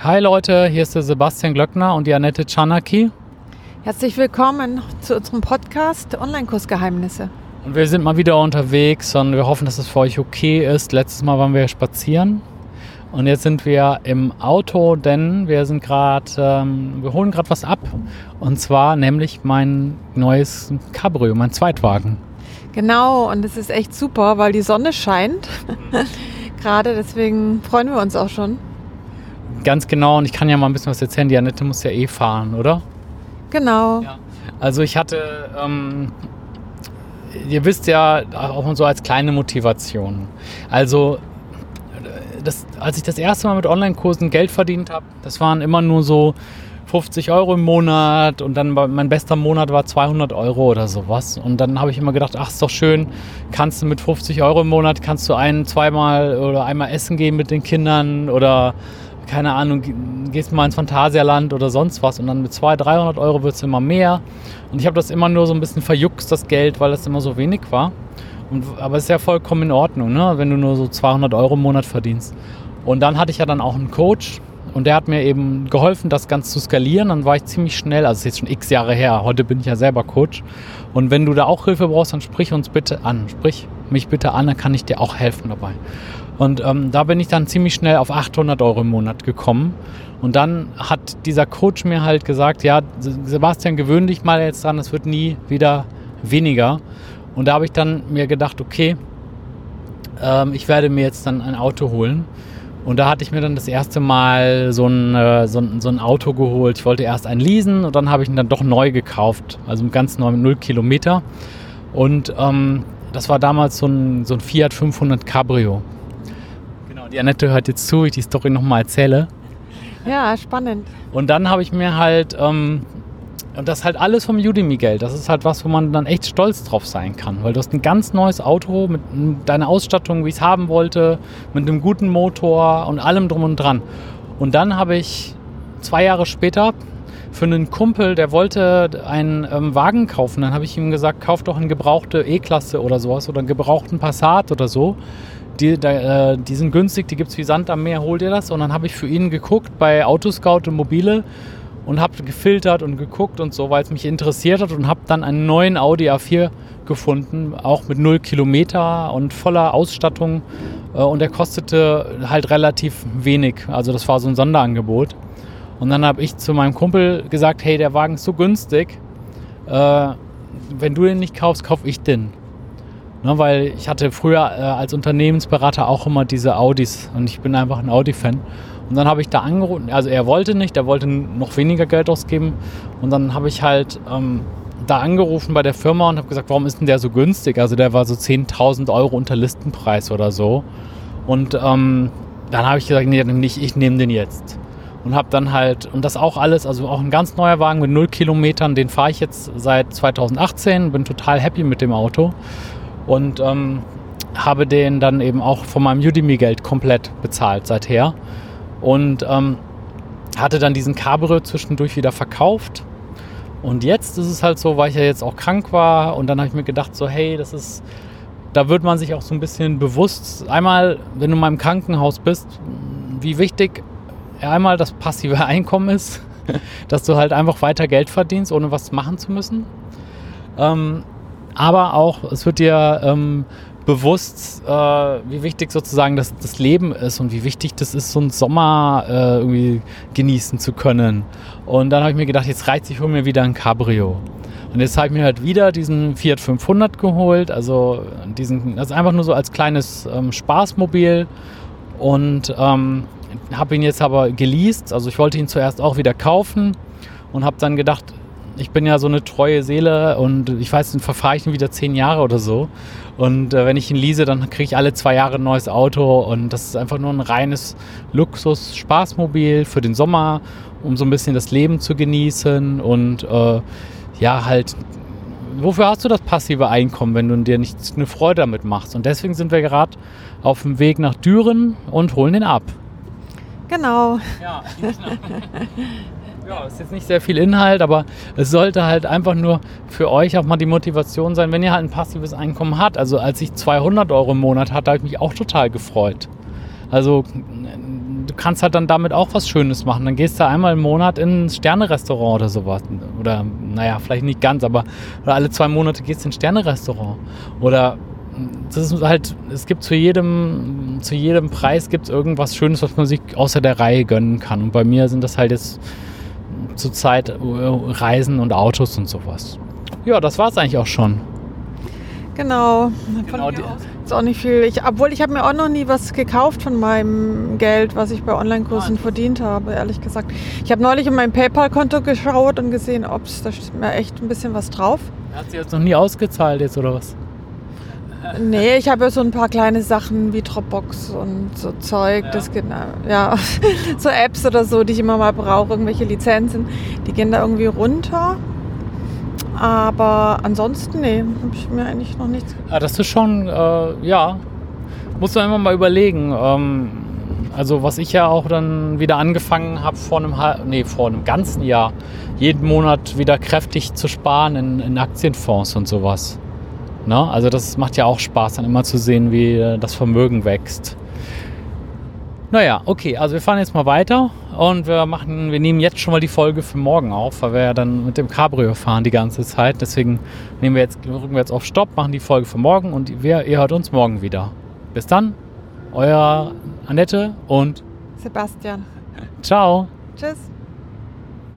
Hi Leute, hier ist der Sebastian Glöckner und die Annette Czanaki. Herzlich willkommen zu unserem Podcast Online-Kursgeheimnisse. Und wir sind mal wieder unterwegs und wir hoffen, dass es für euch okay ist. Letztes Mal waren wir spazieren und jetzt sind wir im Auto, denn wir sind gerade, ähm, wir holen gerade was ab. Und zwar nämlich mein neues Cabrio, mein Zweitwagen. Genau, und es ist echt super, weil die Sonne scheint. gerade deswegen freuen wir uns auch schon. Ganz genau, und ich kann ja mal ein bisschen was erzählen. Die Annette muss ja eh fahren, oder? Genau. Ja. Also ich hatte, ähm, ihr wisst ja, auch so als kleine Motivation. Also das, als ich das erste Mal mit Online-Kursen Geld verdient habe, das waren immer nur so 50 Euro im Monat und dann mein bester Monat war 200 Euro oder sowas. Und dann habe ich immer gedacht, ach, ist doch schön, kannst du mit 50 Euro im Monat, kannst du ein, zweimal oder einmal essen gehen mit den Kindern oder keine Ahnung, gehst mal ins Phantasialand oder sonst was und dann mit 200, 300 Euro wird es immer mehr. Und ich habe das immer nur so ein bisschen verjuckst, das Geld, weil das immer so wenig war. Und, aber es ist ja vollkommen in Ordnung, ne? wenn du nur so 200 Euro im Monat verdienst. Und dann hatte ich ja dann auch einen Coach und der hat mir eben geholfen, das Ganze zu skalieren. Dann war ich ziemlich schnell, also es ist jetzt schon x Jahre her, heute bin ich ja selber Coach. Und wenn du da auch Hilfe brauchst, dann sprich uns bitte an. Sprich mich bitte an, dann kann ich dir auch helfen dabei. Und ähm, da bin ich dann ziemlich schnell auf 800 Euro im Monat gekommen. Und dann hat dieser Coach mir halt gesagt, ja, Sebastian, gewöhn dich mal jetzt dran, es wird nie wieder weniger. Und da habe ich dann mir gedacht, okay, ähm, ich werde mir jetzt dann ein Auto holen. Und da hatte ich mir dann das erste Mal so ein, äh, so, ein, so ein Auto geholt. Ich wollte erst ein leasen und dann habe ich ihn dann doch neu gekauft. Also ganz neu mit 0 Kilometer. Und ähm, das war damals so ein, so ein Fiat 500 Cabrio. Genau, die Annette hört jetzt zu, ich die Story nochmal erzähle. Ja, spannend. Und dann habe ich mir halt ähm, und das ist halt alles vom Udemy-Geld. Das ist halt was, wo man dann echt stolz drauf sein kann. Weil du hast ein ganz neues Auto mit deiner Ausstattung, wie ich es haben wollte, mit einem guten Motor und allem drum und dran. Und dann habe ich zwei Jahre später für einen Kumpel, der wollte einen ähm, Wagen kaufen. Dann habe ich ihm gesagt, kauf doch eine gebrauchte E-Klasse oder sowas oder einen gebrauchten Passat oder so. Die, da, äh, die sind günstig, die gibt es wie Sand am Meer, hol dir das. Und dann habe ich für ihn geguckt bei Autoscout und Mobile und habe gefiltert und geguckt und so, weil es mich interessiert hat und habe dann einen neuen Audi A4 gefunden, auch mit 0 Kilometer und voller Ausstattung äh, und der kostete halt relativ wenig. Also das war so ein Sonderangebot. Und dann habe ich zu meinem Kumpel gesagt, hey, der Wagen ist so günstig, äh, wenn du den nicht kaufst, kauf ich den. Ne, weil ich hatte früher äh, als Unternehmensberater auch immer diese Audis und ich bin einfach ein Audi-Fan. Und dann habe ich da angerufen, also er wollte nicht, er wollte noch weniger Geld ausgeben. Und dann habe ich halt ähm, da angerufen bei der Firma und habe gesagt, warum ist denn der so günstig? Also der war so 10.000 Euro unter Listenpreis oder so. Und ähm, dann habe ich gesagt, nee, nicht, ich nehme den jetzt. Und habe dann halt, und das auch alles, also auch ein ganz neuer Wagen mit 0 Kilometern, den fahre ich jetzt seit 2018, bin total happy mit dem Auto. Und ähm, habe den dann eben auch von meinem Udemy-Geld komplett bezahlt seither und ähm, hatte dann diesen Cabrio zwischendurch wieder verkauft. Und jetzt ist es halt so, weil ich ja jetzt auch krank war und dann habe ich mir gedacht, so hey, das ist, da wird man sich auch so ein bisschen bewusst, einmal, wenn du mal im Krankenhaus bist, wie wichtig einmal das passive Einkommen ist, dass du halt einfach weiter Geld verdienst, ohne was machen zu müssen. Ähm, aber auch, es wird dir ähm, bewusst, äh, wie wichtig sozusagen das, das Leben ist und wie wichtig das ist, so einen Sommer äh, irgendwie genießen zu können. Und dann habe ich mir gedacht, jetzt reizt ich hole mir wieder ein Cabrio. Und jetzt habe ich mir halt wieder diesen Fiat 500 geholt, also diesen, also einfach nur so als kleines ähm, Spaßmobil und ähm, habe ihn jetzt aber geleast. Also ich wollte ihn zuerst auch wieder kaufen und habe dann gedacht, ich bin ja so eine treue Seele und ich weiß, dann verfahre ich ihn wieder zehn Jahre oder so. Und äh, wenn ich ihn lease, dann kriege ich alle zwei Jahre ein neues Auto und das ist einfach nur ein reines Luxus-Spaßmobil für den Sommer, um so ein bisschen das Leben zu genießen und äh, ja, halt. Wofür hast du das passive Einkommen, wenn du dir nicht eine Freude damit machst? Und deswegen sind wir gerade auf dem Weg nach Düren und holen den ab. Genau. Ja. Ja, ist jetzt nicht sehr viel Inhalt, aber es sollte halt einfach nur für euch auch mal die Motivation sein, wenn ihr halt ein passives Einkommen habt. Also als ich 200 Euro im Monat hatte, habe ich mich auch total gefreut. Also du kannst halt dann damit auch was Schönes machen. Dann gehst du einmal im Monat in ein Sterne-Restaurant oder sowas. Oder, naja, vielleicht nicht ganz, aber alle zwei Monate gehst du in ein Sterne-Restaurant. Oder das ist halt, es gibt zu jedem, zu jedem Preis gibt es irgendwas Schönes, was man sich außer der Reihe gönnen kann. Und bei mir sind das halt jetzt zurzeit äh, Reisen und Autos und sowas. Ja, das war es eigentlich auch schon. Genau. genau die, ist auch nicht viel. Ich, obwohl ich habe mir auch noch nie was gekauft von meinem Geld, was ich bei Online-Kursen verdient habe, ehrlich gesagt. Ich habe neulich in mein PayPal-Konto geschaut und gesehen, ob es da steht mir echt ein bisschen was drauf. Hat sie jetzt noch nie ausgezahlt jetzt oder was? Nee, ich habe ja so ein paar kleine Sachen wie Dropbox und so Zeug, ja. das geht, ja, so Apps oder so, die ich immer mal brauche, irgendwelche Lizenzen, die gehen da irgendwie runter. Aber ansonsten, nee, habe ich mir eigentlich noch nichts. Ja, das ist schon, äh, ja, muss man immer mal überlegen. Ähm, also was ich ja auch dann wieder angefangen habe vor einem, nee, vor einem ganzen Jahr, jeden Monat wieder kräftig zu sparen in, in Aktienfonds und sowas. Ne? Also das macht ja auch Spaß, dann immer zu sehen, wie äh, das Vermögen wächst. Naja, okay, also wir fahren jetzt mal weiter und wir machen, wir nehmen jetzt schon mal die Folge für morgen auf, weil wir ja dann mit dem Cabrio fahren die ganze Zeit. Deswegen nehmen wir jetzt, drücken wir jetzt auf Stopp, machen die Folge für morgen und wir, ihr hört uns morgen wieder. Bis dann, euer Annette und Sebastian. Ciao. Tschüss.